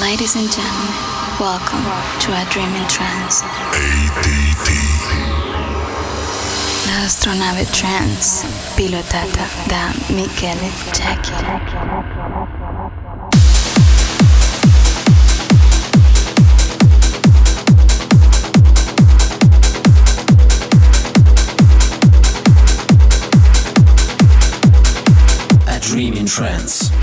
Ladies and gentlemen, welcome to a Dream in Trance. ADT. La astronave trance pilotata da Michele Jackie. A Dream in Trance.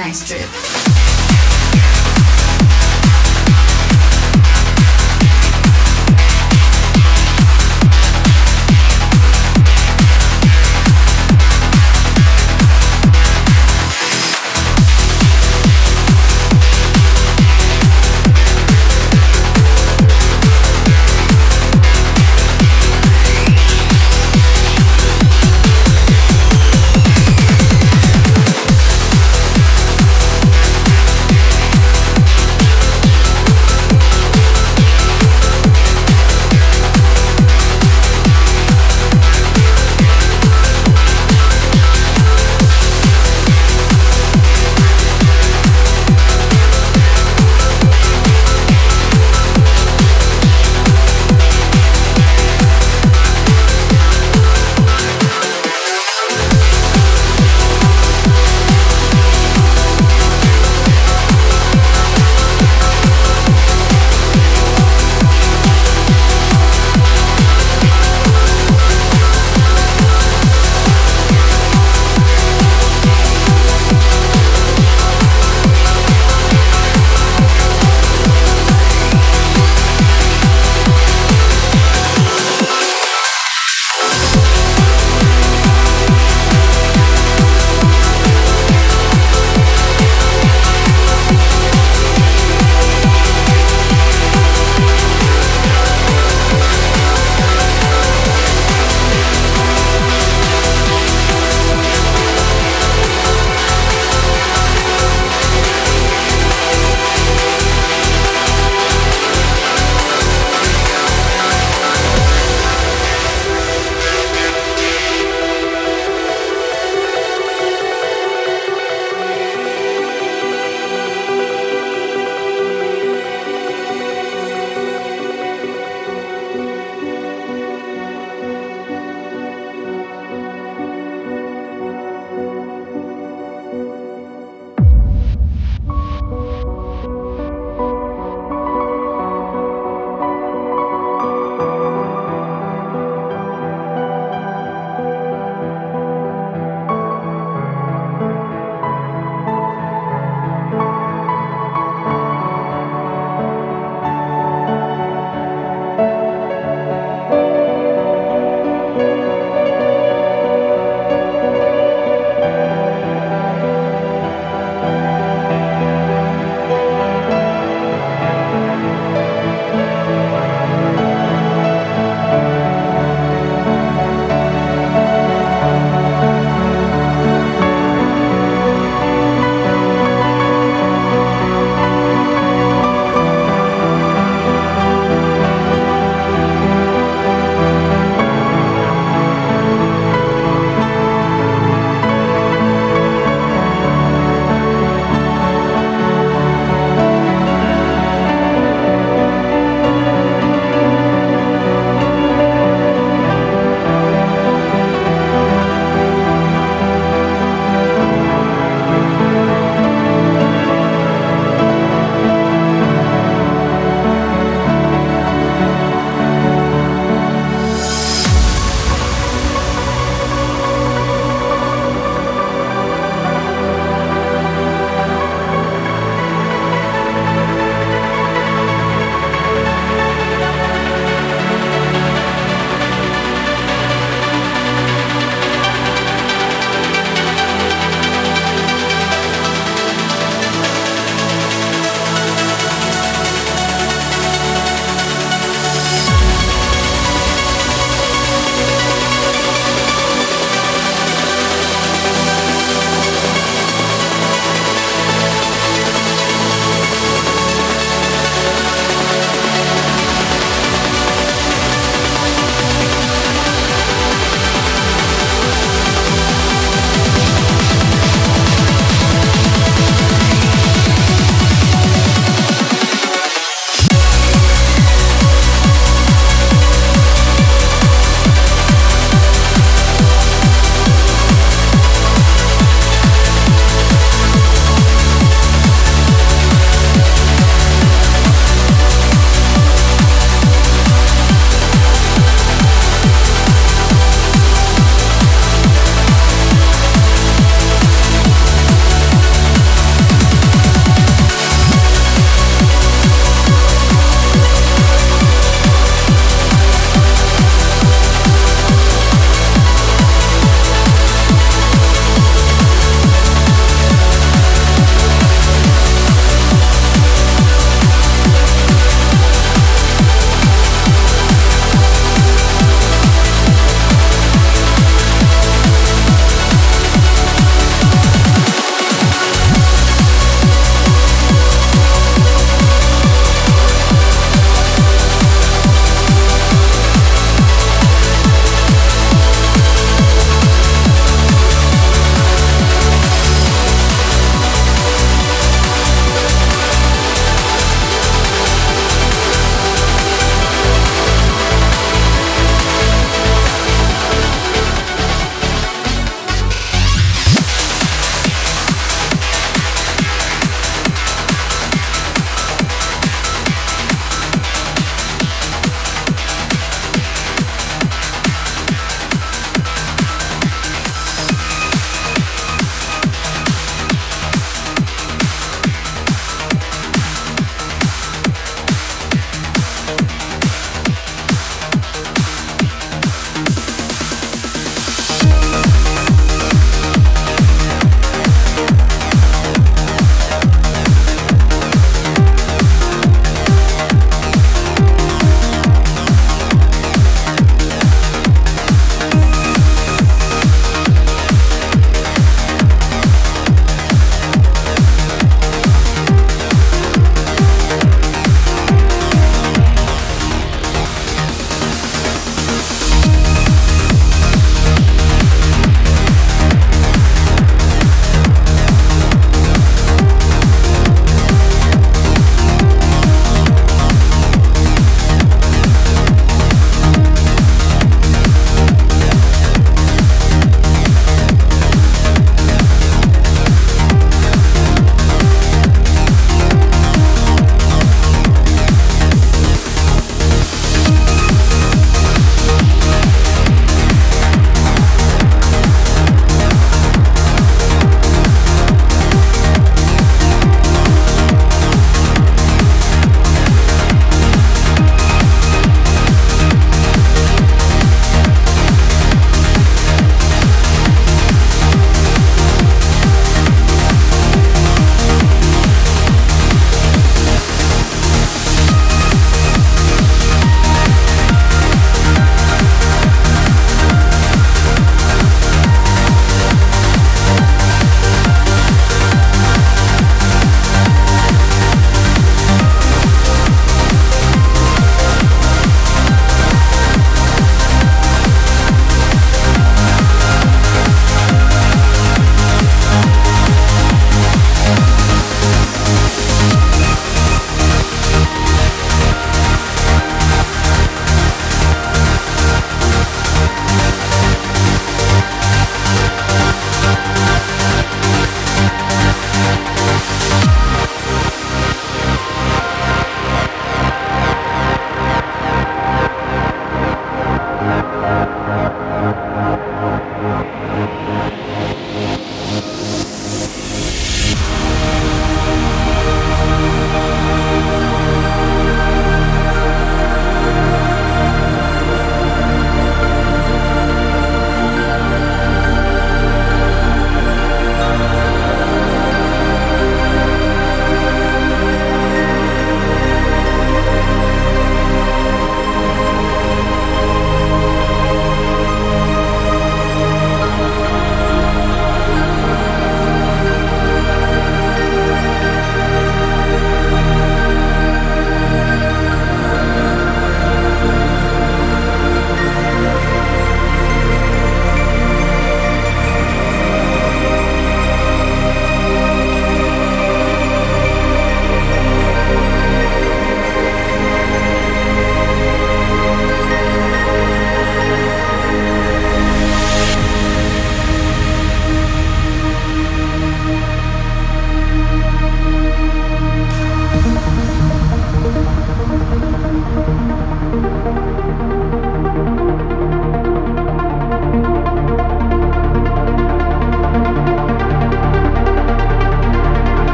Nice trip.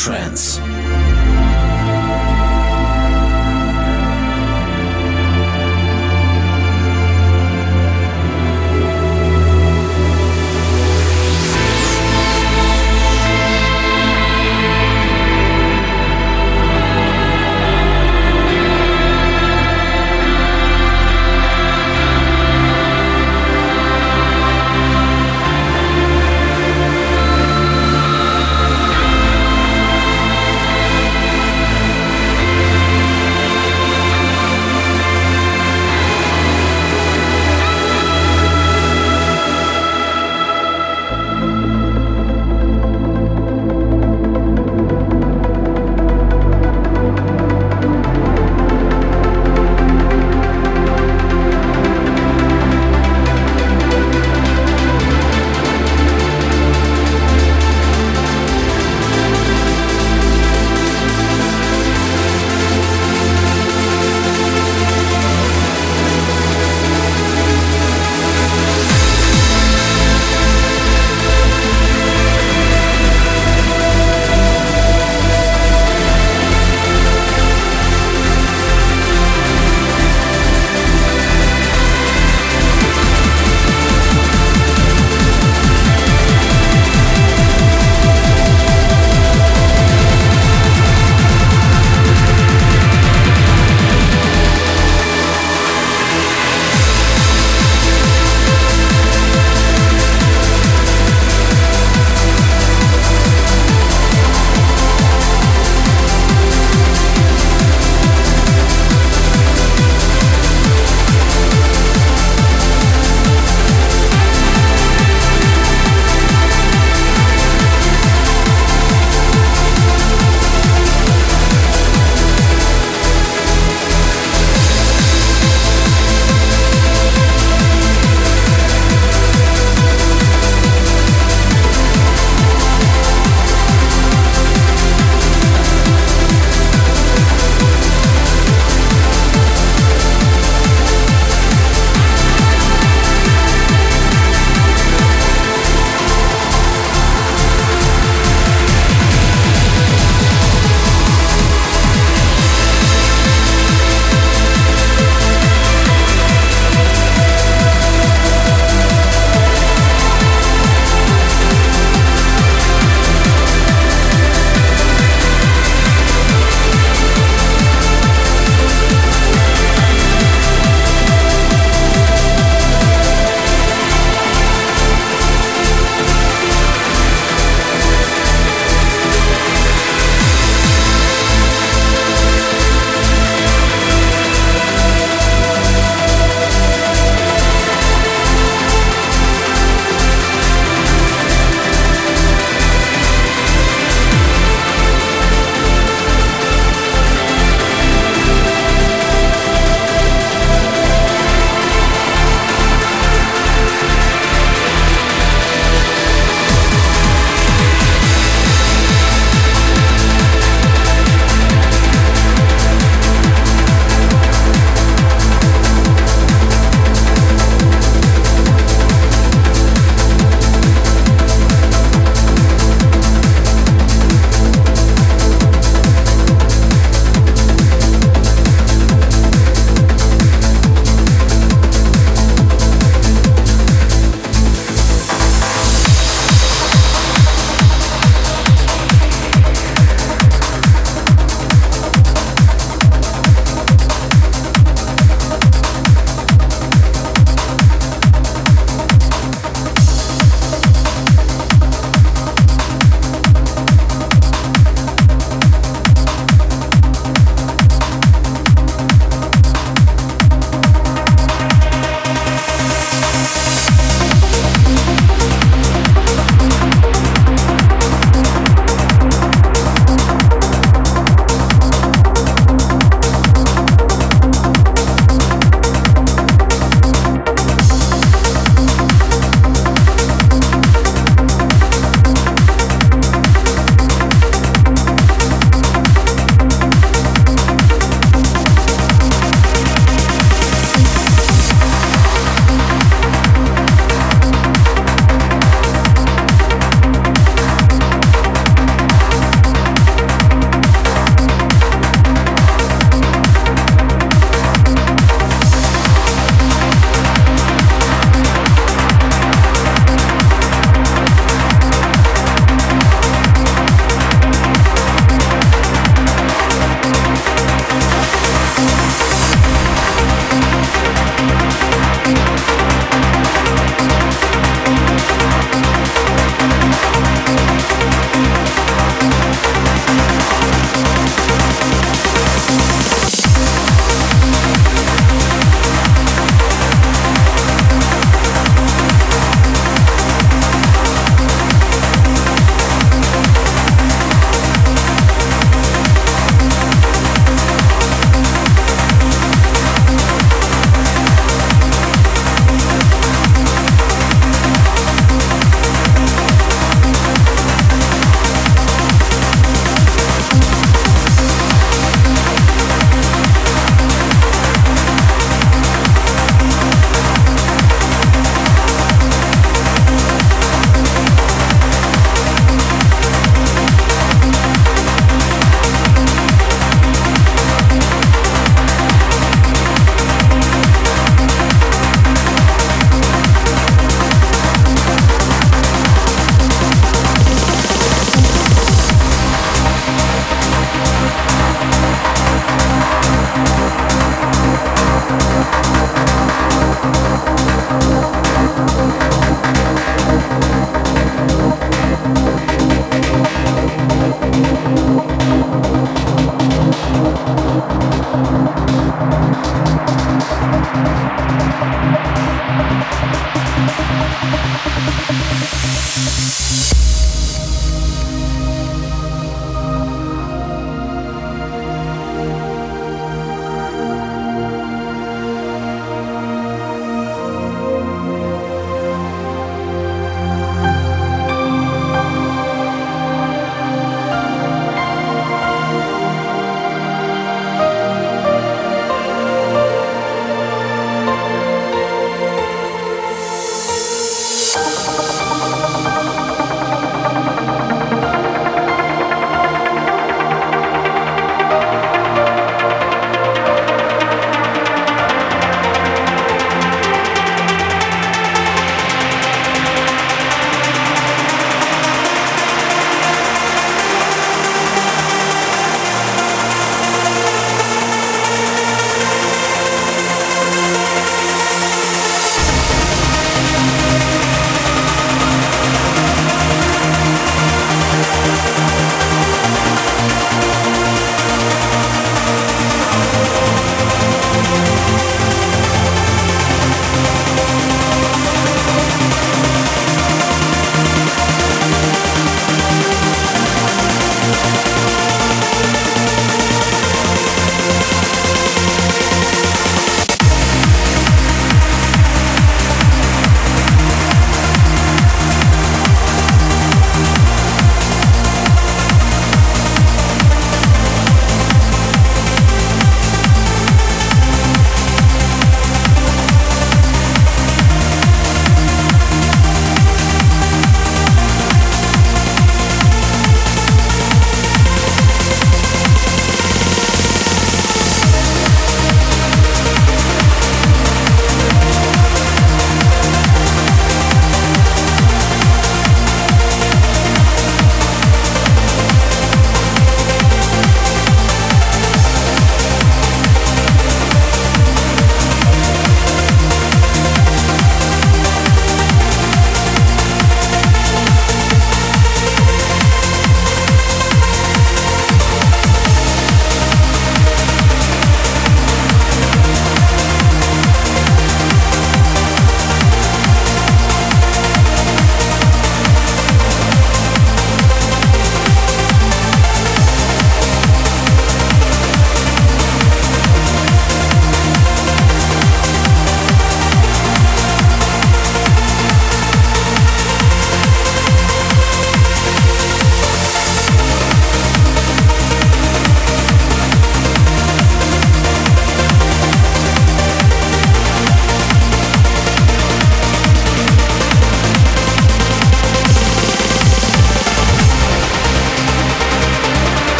Trance.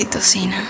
Oxitocina.